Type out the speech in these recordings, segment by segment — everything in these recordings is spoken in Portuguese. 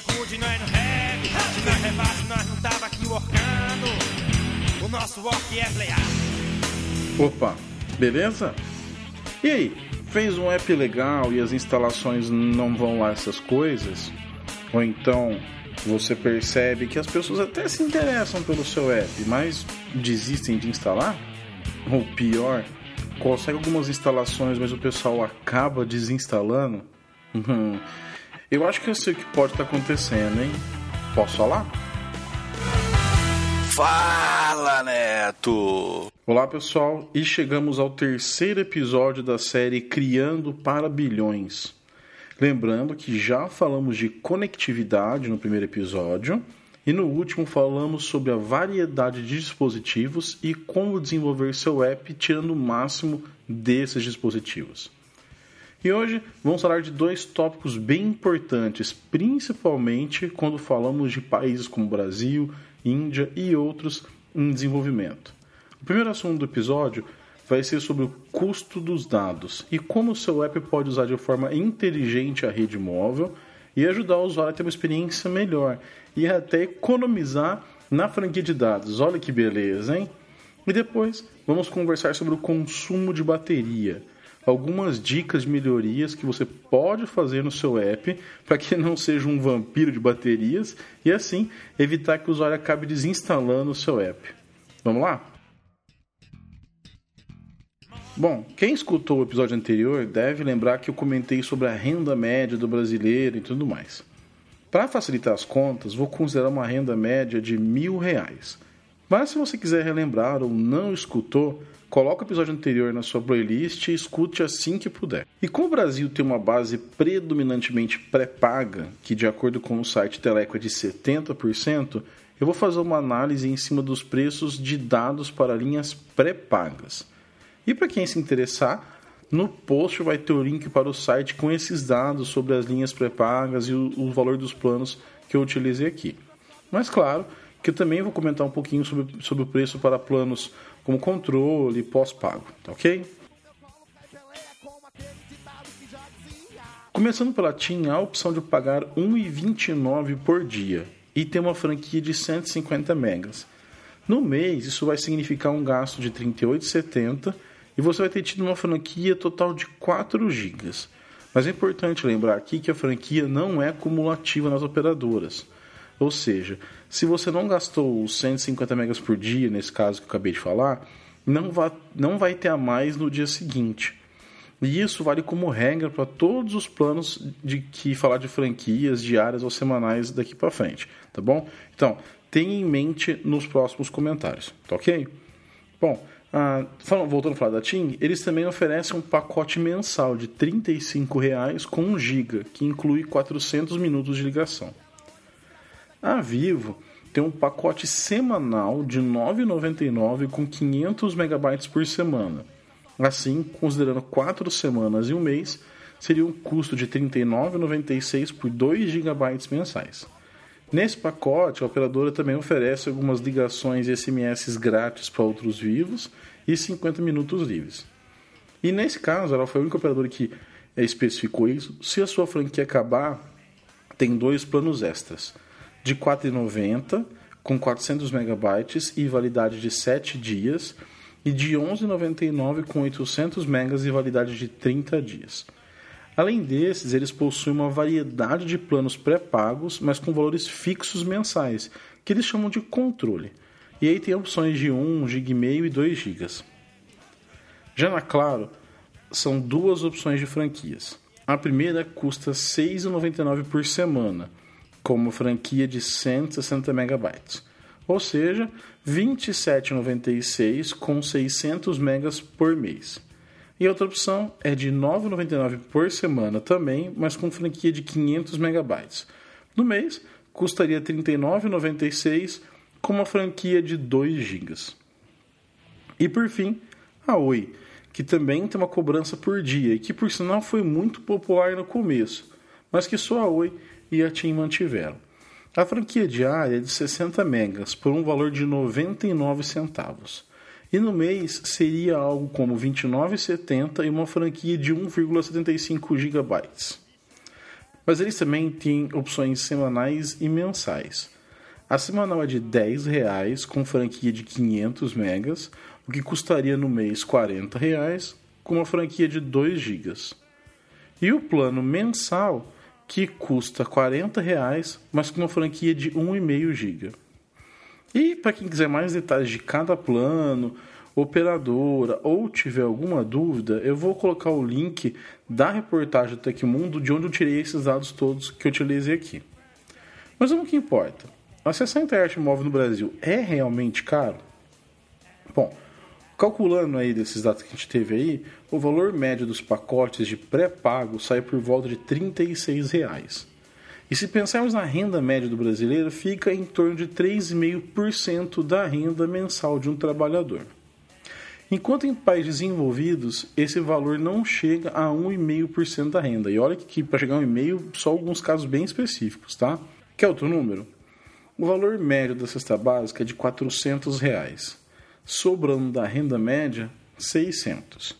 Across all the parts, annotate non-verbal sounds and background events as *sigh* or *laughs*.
é good, não rap. Se nós rebaixo, nós não tava aqui workando. O nosso é playar. Opa, beleza? E aí, fez um app legal e as instalações não vão lá essas coisas? Ou então você percebe que as pessoas até se interessam pelo seu app, mas desistem de instalar? Ou pior, consegue algumas instalações, mas o pessoal acaba desinstalando? Eu acho que eu sei o que pode estar acontecendo, hein? Posso falar? Fala, Neto! Olá, pessoal, e chegamos ao terceiro episódio da série Criando para Bilhões. Lembrando que já falamos de conectividade no primeiro episódio e no último falamos sobre a variedade de dispositivos e como desenvolver seu app tirando o máximo desses dispositivos. E hoje vamos falar de dois tópicos bem importantes, principalmente quando falamos de países como Brasil, Índia e outros em desenvolvimento. O primeiro assunto do episódio vai ser sobre o custo dos dados e como o seu app pode usar de forma inteligente a rede móvel e ajudar o usuário a ter uma experiência melhor e até economizar na franquia de dados. Olha que beleza, hein? E depois vamos conversar sobre o consumo de bateria. Algumas dicas de melhorias que você pode fazer no seu app para que não seja um vampiro de baterias e assim evitar que o usuário acabe desinstalando o seu app. Vamos lá? Bom, quem escutou o episódio anterior deve lembrar que eu comentei sobre a renda média do brasileiro e tudo mais. Para facilitar as contas, vou considerar uma renda média de mil reais. Mas se você quiser relembrar ou não escutou, coloque o episódio anterior na sua playlist e escute assim que puder. E como o Brasil tem uma base predominantemente pré-paga, que de acordo com o site Teleco é de 70%, eu vou fazer uma análise em cima dos preços de dados para linhas pré-pagas. E para quem se interessar, no post vai ter o link para o site com esses dados sobre as linhas pré-pagas e o, o, valor dos planos que eu utilizei aqui. Mas claro que eu também vou comentar um pouquinho sobre, sobre o preço para planos como controle e pós-pago, tá ok? Começando pela TIM, há a opção de pagar R$ 1,29 por dia e ter uma franquia de 150 megas. No mês, isso vai significar um gasto de R$ 38,70 e você vai ter tido uma franquia total de 4 GB. Mas é importante lembrar aqui que a franquia não é cumulativa nas operadoras. Ou seja, se você não gastou os 150 megas por dia, nesse caso que eu acabei de falar, não vai, não vai ter a mais no dia seguinte. E isso vale como regra para todos os planos de que falar de franquias diárias ou semanais daqui para frente, tá bom? Então, tenha em mente nos próximos comentários, tá ok? Bom, ah, voltando a falar da TIM, eles também oferecem um pacote mensal de R$ 35,00 com 1 GB, que inclui 400 minutos de ligação. A Vivo tem um pacote semanal de R$ 9,99 com 500 MB por semana. Assim, considerando 4 semanas e um mês, seria um custo de R$ 39,96 por 2 GB mensais. Nesse pacote, a operadora também oferece algumas ligações e SMS grátis para outros vivos e 50 minutos livres. E nesse caso, ela foi a única operadora que eh, especificou isso. Se a sua franquia acabar, tem dois planos extras: de R$ 4,90 com 400 megabytes e validade de 7 dias, e de R$ 11,99 com 800 megas e validade de 30 dias. Além desses, eles possuem uma variedade de planos pré-pagos, mas com valores fixos mensais, que eles chamam de controle. E aí tem opções de 1 GB e 2 GB. Já na Claro, são duas opções de franquias. A primeira custa R$ 6,99 por semana, como franquia de 160 MB, ou seja, R$ 27,96 com 600 MB por mês. E outra opção é de R$ 9,99 por semana também, mas com franquia de 500 megabytes. No mês, custaria R$ 39,96 com uma franquia de 2 GB. E por fim, a Oi, que também tem uma cobrança por dia e que por sinal foi muito popular no começo, mas que só a Oi e a TIM mantiveram. A franquia diária é de 60 megas por um valor de 99 centavos. E no mês seria algo como R$ 29,70 e uma franquia de 1,75 GB. Mas eles também têm opções semanais e mensais. A semanal é de 10 reais com franquia de 500 megas, o que custaria no mês 40 reais com uma franquia de 2 gigas. E o plano mensal que custa 40 reais, mas com uma franquia de 1,5 GB. E para quem quiser mais detalhes de cada plano, operadora ou tiver alguma dúvida, eu vou colocar o link da reportagem do Tecmundo de onde eu tirei esses dados todos que eu utilizei aqui. Mas o que importa? Acessar a internet móvel no Brasil é realmente caro? Bom, calculando aí desses dados que a gente teve aí, o valor médio dos pacotes de pré-pago sai por volta de 36 reais. E se pensarmos na renda média do brasileiro, fica em torno de 3,5% da renda mensal de um trabalhador. Enquanto em países desenvolvidos, esse valor não chega a 1,5% da renda. E olha que para chegar a 1,5%, só alguns casos bem específicos, tá? Quer outro número? O valor médio da cesta básica é de 400 reais, sobrando da renda média 600.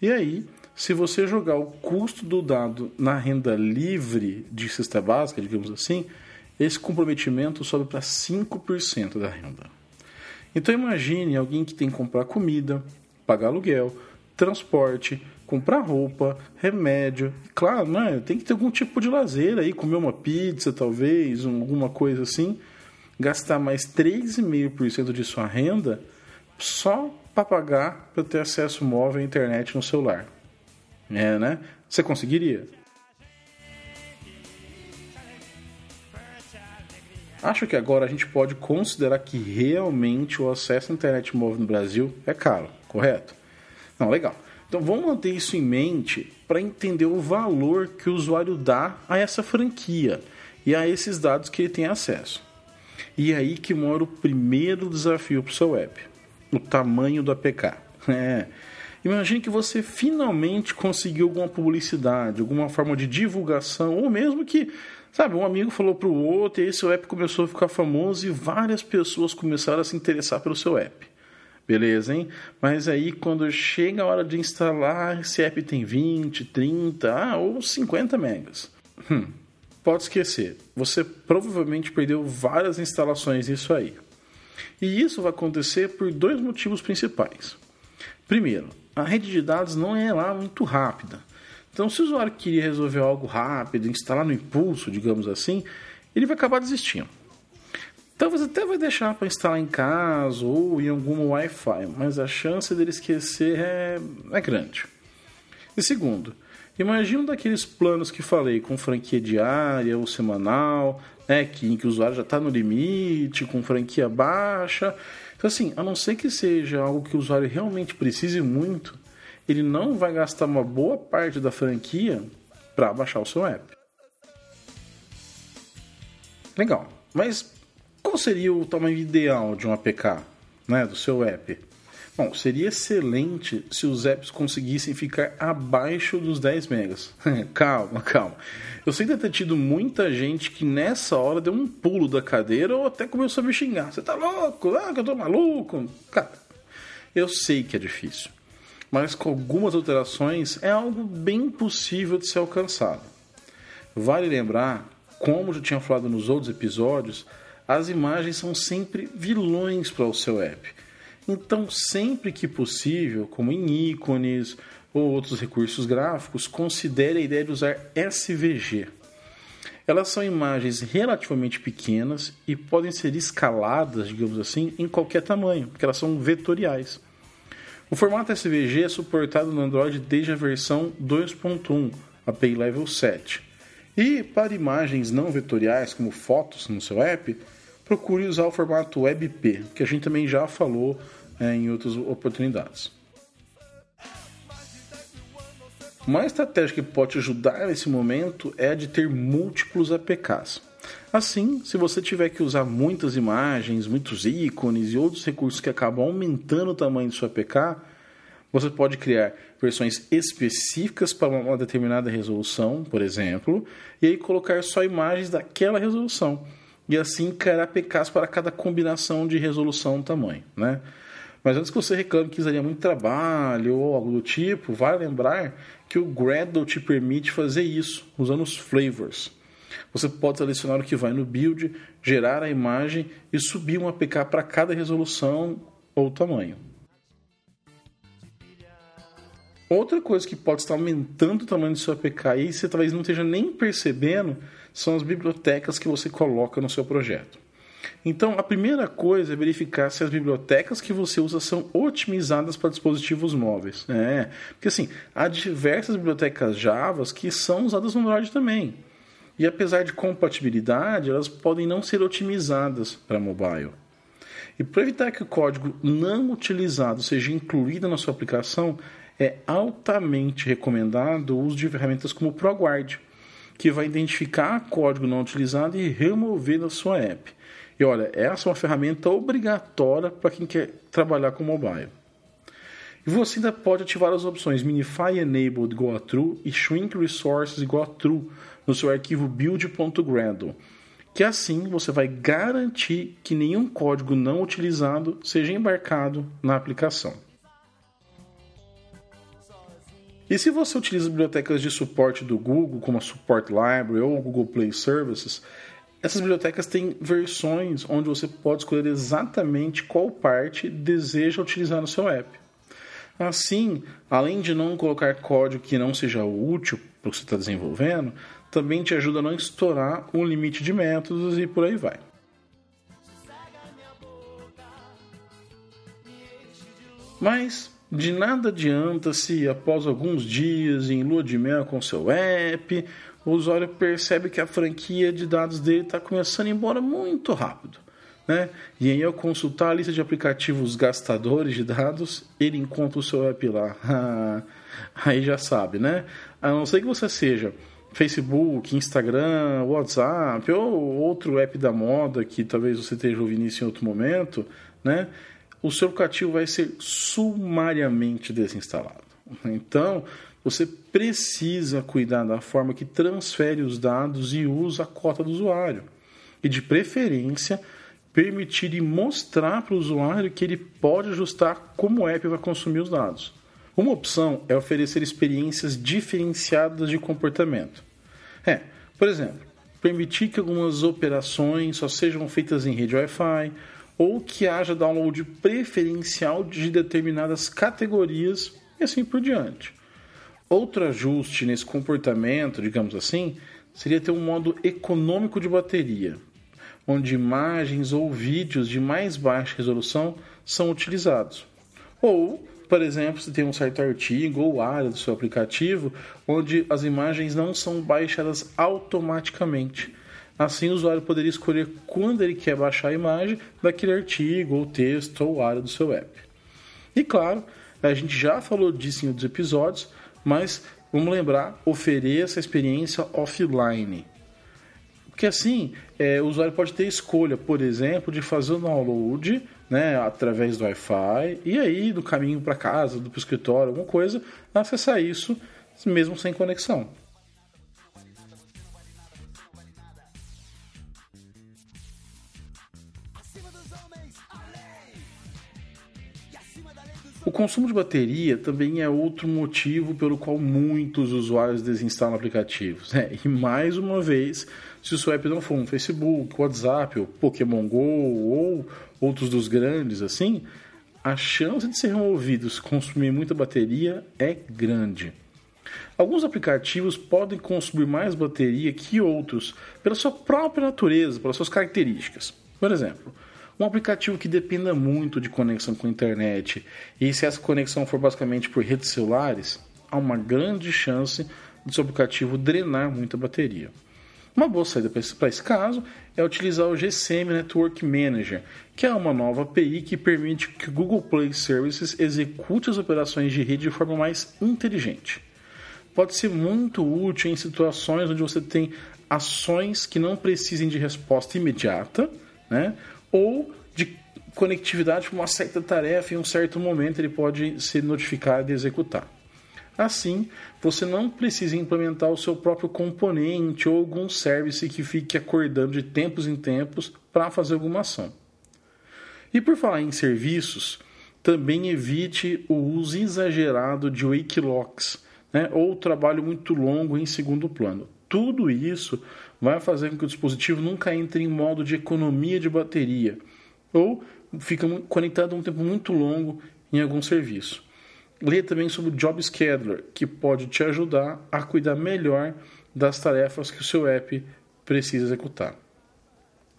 E aí, se você jogar o custo do dado na renda livre de cesta básica, digamos assim, esse comprometimento sobe para 5% da renda. Então imagine alguém que tem que comprar comida, pagar aluguel, transporte, comprar roupa, remédio. Claro, né? tem que ter algum tipo de lazer aí, comer uma pizza talvez, alguma coisa assim gastar mais 3,5% de sua renda só para pagar para ter acesso móvel à internet no celular. É, né? Você conseguiria? Acho que agora a gente pode considerar que realmente o acesso à internet móvel no Brasil é caro, correto? Não, legal. Então vamos manter isso em mente para entender o valor que o usuário dá a essa franquia e a esses dados que ele tem acesso. E é aí que mora o primeiro desafio para o seu app: o tamanho do APK. *laughs* É. Imagine que você finalmente conseguiu alguma publicidade, alguma forma de divulgação, ou mesmo que, sabe, um amigo falou para o outro e esse app começou a ficar famoso e várias pessoas começaram a se interessar pelo seu app. Beleza, hein? Mas aí quando chega a hora de instalar, esse app tem 20, 30 ah, ou 50 megas. Hum, pode esquecer. Você provavelmente perdeu várias instalações disso aí. E isso vai acontecer por dois motivos principais. Primeiro, a rede de dados não é lá muito rápida. Então, se o usuário queria resolver algo rápido, instalar no impulso, digamos assim, ele vai acabar desistindo. Talvez até vai deixar para instalar em casa ou em algum Wi-Fi, mas a chance dele esquecer é, é grande. E segundo, Imagina um daqueles planos que falei, com franquia diária ou semanal, né, que, em que o usuário já está no limite, com franquia baixa. Então, assim, a não ser que seja algo que o usuário realmente precise muito, ele não vai gastar uma boa parte da franquia para baixar o seu app. Legal, mas qual seria o tamanho ideal de um APK, né, do seu app? Bom, seria excelente se os apps conseguissem ficar abaixo dos 10 megas. *laughs* calma, calma. Eu sei ter tido muita gente que nessa hora deu um pulo da cadeira ou até começou a me xingar. Você tá louco? Ah, que eu tô maluco. Cara, eu sei que é difícil. Mas com algumas alterações é algo bem possível de ser alcançado. Vale lembrar, como já tinha falado nos outros episódios, as imagens são sempre vilões para o seu app então, sempre que possível, como em ícones ou outros recursos gráficos, considere a ideia de usar SVG. Elas são imagens relativamente pequenas e podem ser escaladas, digamos assim, em qualquer tamanho, porque elas são vetoriais. O formato SVG é suportado no Android desde a versão 2.1, API Level 7. E para imagens não vetoriais, como fotos no seu app, procure usar o formato WebP, que a gente também já falou é, em outras oportunidades. Uma estratégia que pode ajudar nesse momento é a de ter múltiplos APKs. Assim, se você tiver que usar muitas imagens, muitos ícones e outros recursos que acabam aumentando o tamanho do seu APK, você pode criar versões específicas para uma determinada resolução, por exemplo, e aí colocar só imagens daquela resolução e assim criar APKs para cada combinação de resolução tamanho. Né? Mas antes que você reclame que daria muito trabalho ou algo do tipo, vale lembrar que o Gradle te permite fazer isso usando os flavors. Você pode selecionar o que vai no build, gerar a imagem e subir um APK para cada resolução ou tamanho. Outra coisa que pode estar aumentando o tamanho do seu APK e você talvez não esteja nem percebendo são as bibliotecas que você coloca no seu projeto. Então, a primeira coisa é verificar se as bibliotecas que você usa são otimizadas para dispositivos móveis. É, porque assim, há diversas bibliotecas Java que são usadas no Android também. E apesar de compatibilidade, elas podem não ser otimizadas para mobile. E para evitar que o código não utilizado seja incluído na sua aplicação, é altamente recomendado o uso de ferramentas como o ProGuard, que vai identificar código não utilizado e remover da sua app. E olha, essa é uma ferramenta obrigatória para quem quer trabalhar com mobile. E você ainda pode ativar as opções Minify Enabled igual True e Shrink Resources igual True no seu arquivo build.gradle, que assim você vai garantir que nenhum código não utilizado seja embarcado na aplicação. E se você utiliza bibliotecas de suporte do Google, como a Support Library ou o Google Play Services, essas bibliotecas têm versões onde você pode escolher exatamente qual parte deseja utilizar no seu app. Assim, além de não colocar código que não seja útil para o que você está desenvolvendo, também te ajuda a não estourar o limite de métodos e por aí vai. Mas de nada adianta se após alguns dias em lua de mel com seu app, o usuário percebe que a franquia de dados dele está começando a ir embora muito rápido. Né? E aí, ao consultar a lista de aplicativos gastadores de dados, ele encontra o seu app lá. *laughs* aí já sabe, né? A não ser que você seja Facebook, Instagram, WhatsApp ou outro app da moda que talvez você esteja ouvindo isso em outro momento, né? O seu aplicativo vai ser sumariamente desinstalado. Então, você precisa cuidar da forma que transfere os dados e usa a cota do usuário. E de preferência, permitir e mostrar para o usuário que ele pode ajustar como o app vai consumir os dados. Uma opção é oferecer experiências diferenciadas de comportamento. É, por exemplo, permitir que algumas operações só sejam feitas em rede Wi-Fi ou que haja download preferencial de determinadas categorias e assim por diante. Outro ajuste nesse comportamento, digamos assim, seria ter um modo econômico de bateria, onde imagens ou vídeos de mais baixa resolução são utilizados. Ou, por exemplo, se tem um certo artigo ou área do seu aplicativo onde as imagens não são baixadas automaticamente. Assim, o usuário poderia escolher quando ele quer baixar a imagem daquele artigo, ou texto, ou área do seu app. E claro, a gente já falou disso em outros episódios, mas vamos lembrar, ofereça a experiência offline. Porque assim, é, o usuário pode ter escolha, por exemplo, de fazer o download né, através do Wi-Fi e aí do caminho para casa, do escritório, alguma coisa, acessar isso mesmo sem conexão. Consumo de bateria também é outro motivo pelo qual muitos usuários desinstalam aplicativos. É, e mais uma vez, se o app não for um Facebook, WhatsApp, ou Pokémon Go ou outros dos grandes assim, a chance de ser removido se consumir muita bateria é grande. Alguns aplicativos podem consumir mais bateria que outros pela sua própria natureza, pelas suas características. Por exemplo, um aplicativo que dependa muito de conexão com a internet, e se essa conexão for basicamente por redes celulares, há uma grande chance do seu aplicativo drenar muita bateria. Uma boa saída para esse caso é utilizar o GCM Network Manager, que é uma nova API que permite que o Google Play Services execute as operações de rede de forma mais inteligente. Pode ser muito útil em situações onde você tem ações que não precisem de resposta imediata, né? Ou de conectividade para uma certa tarefa em um certo momento ele pode ser notificado e executar. Assim, você não precisa implementar o seu próprio componente ou algum service que fique acordando de tempos em tempos para fazer alguma ação. E por falar em serviços, Também evite o uso exagerado de wake locks, né? ou trabalho muito longo em segundo plano. Tudo isso vai fazer com que o dispositivo nunca entre em modo de economia de bateria ou fica conectado um tempo muito longo em algum serviço. Leia também sobre o Job Scheduler, que pode te ajudar a cuidar melhor das tarefas que o seu app precisa executar.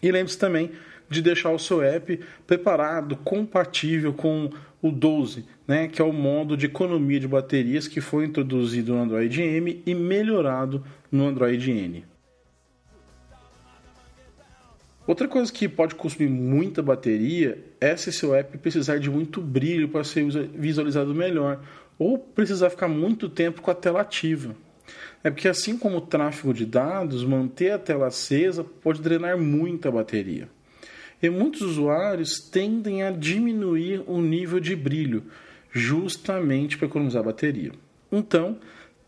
E lembre-se também de deixar o seu app preparado, compatível com o 12, né, que é o modo de economia de baterias que foi introduzido no Android M e melhorado no Android N. Outra coisa que pode consumir muita bateria é se seu app precisar de muito brilho para ser visualizado melhor ou precisar ficar muito tempo com a tela ativa. É porque assim como o tráfego de dados, manter a tela acesa pode drenar muita bateria. E muitos usuários tendem a diminuir o nível de brilho, justamente para economizar bateria. Então,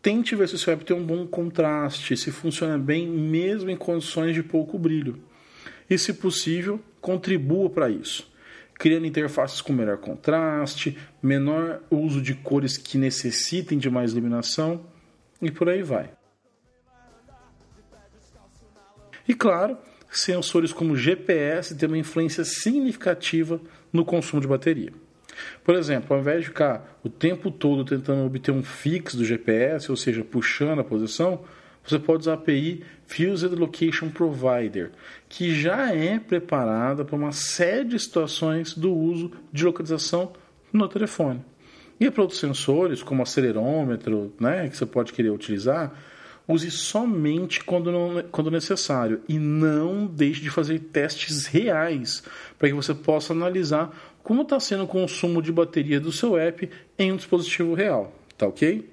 tente ver se o seu app tem um bom contraste, se funciona bem mesmo em condições de pouco brilho e, se possível, contribua para isso, criando interfaces com melhor contraste, menor uso de cores que necessitem de mais iluminação e por aí vai. E claro, sensores como GPS têm uma influência significativa no consumo de bateria. Por exemplo, ao invés de ficar o tempo todo tentando obter um fix do GPS, ou seja, puxando a posição, você pode usar a API Fused Location Provider, que já é preparada para uma série de situações do uso de localização no telefone. E para outros sensores, como acelerômetro, né, que você pode querer utilizar, use somente quando, não, quando necessário e não deixe de fazer testes reais para que você possa analisar como está sendo o consumo de bateria do seu app em um dispositivo real. Tá ok?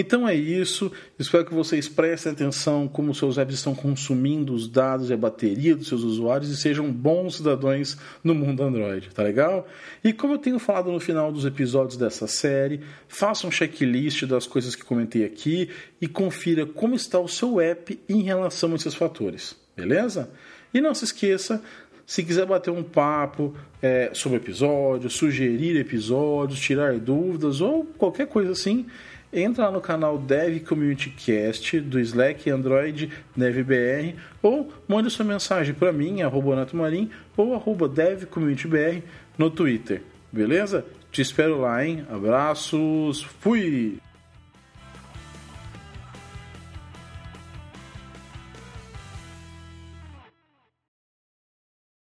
Então é isso. Espero que vocês prestem atenção como seus apps estão consumindo os dados e a bateria dos seus usuários e sejam bons cidadãos no mundo Android, tá legal? E como eu tenho falado no final dos episódios dessa série, faça um checklist das coisas que comentei aqui e confira como está o seu app em relação a esses fatores, beleza? E não se esqueça se quiser bater um papo é, sobre episódios, sugerir episódios, tirar dúvidas ou qualquer coisa assim, entra lá no canal Dev Community Cast do Slack Android DevBR ou mande sua mensagem para mim, arroba Nato Marim, ou arroba DevCommunityBR no Twitter. Beleza? Te espero lá, hein? Abraços, fui!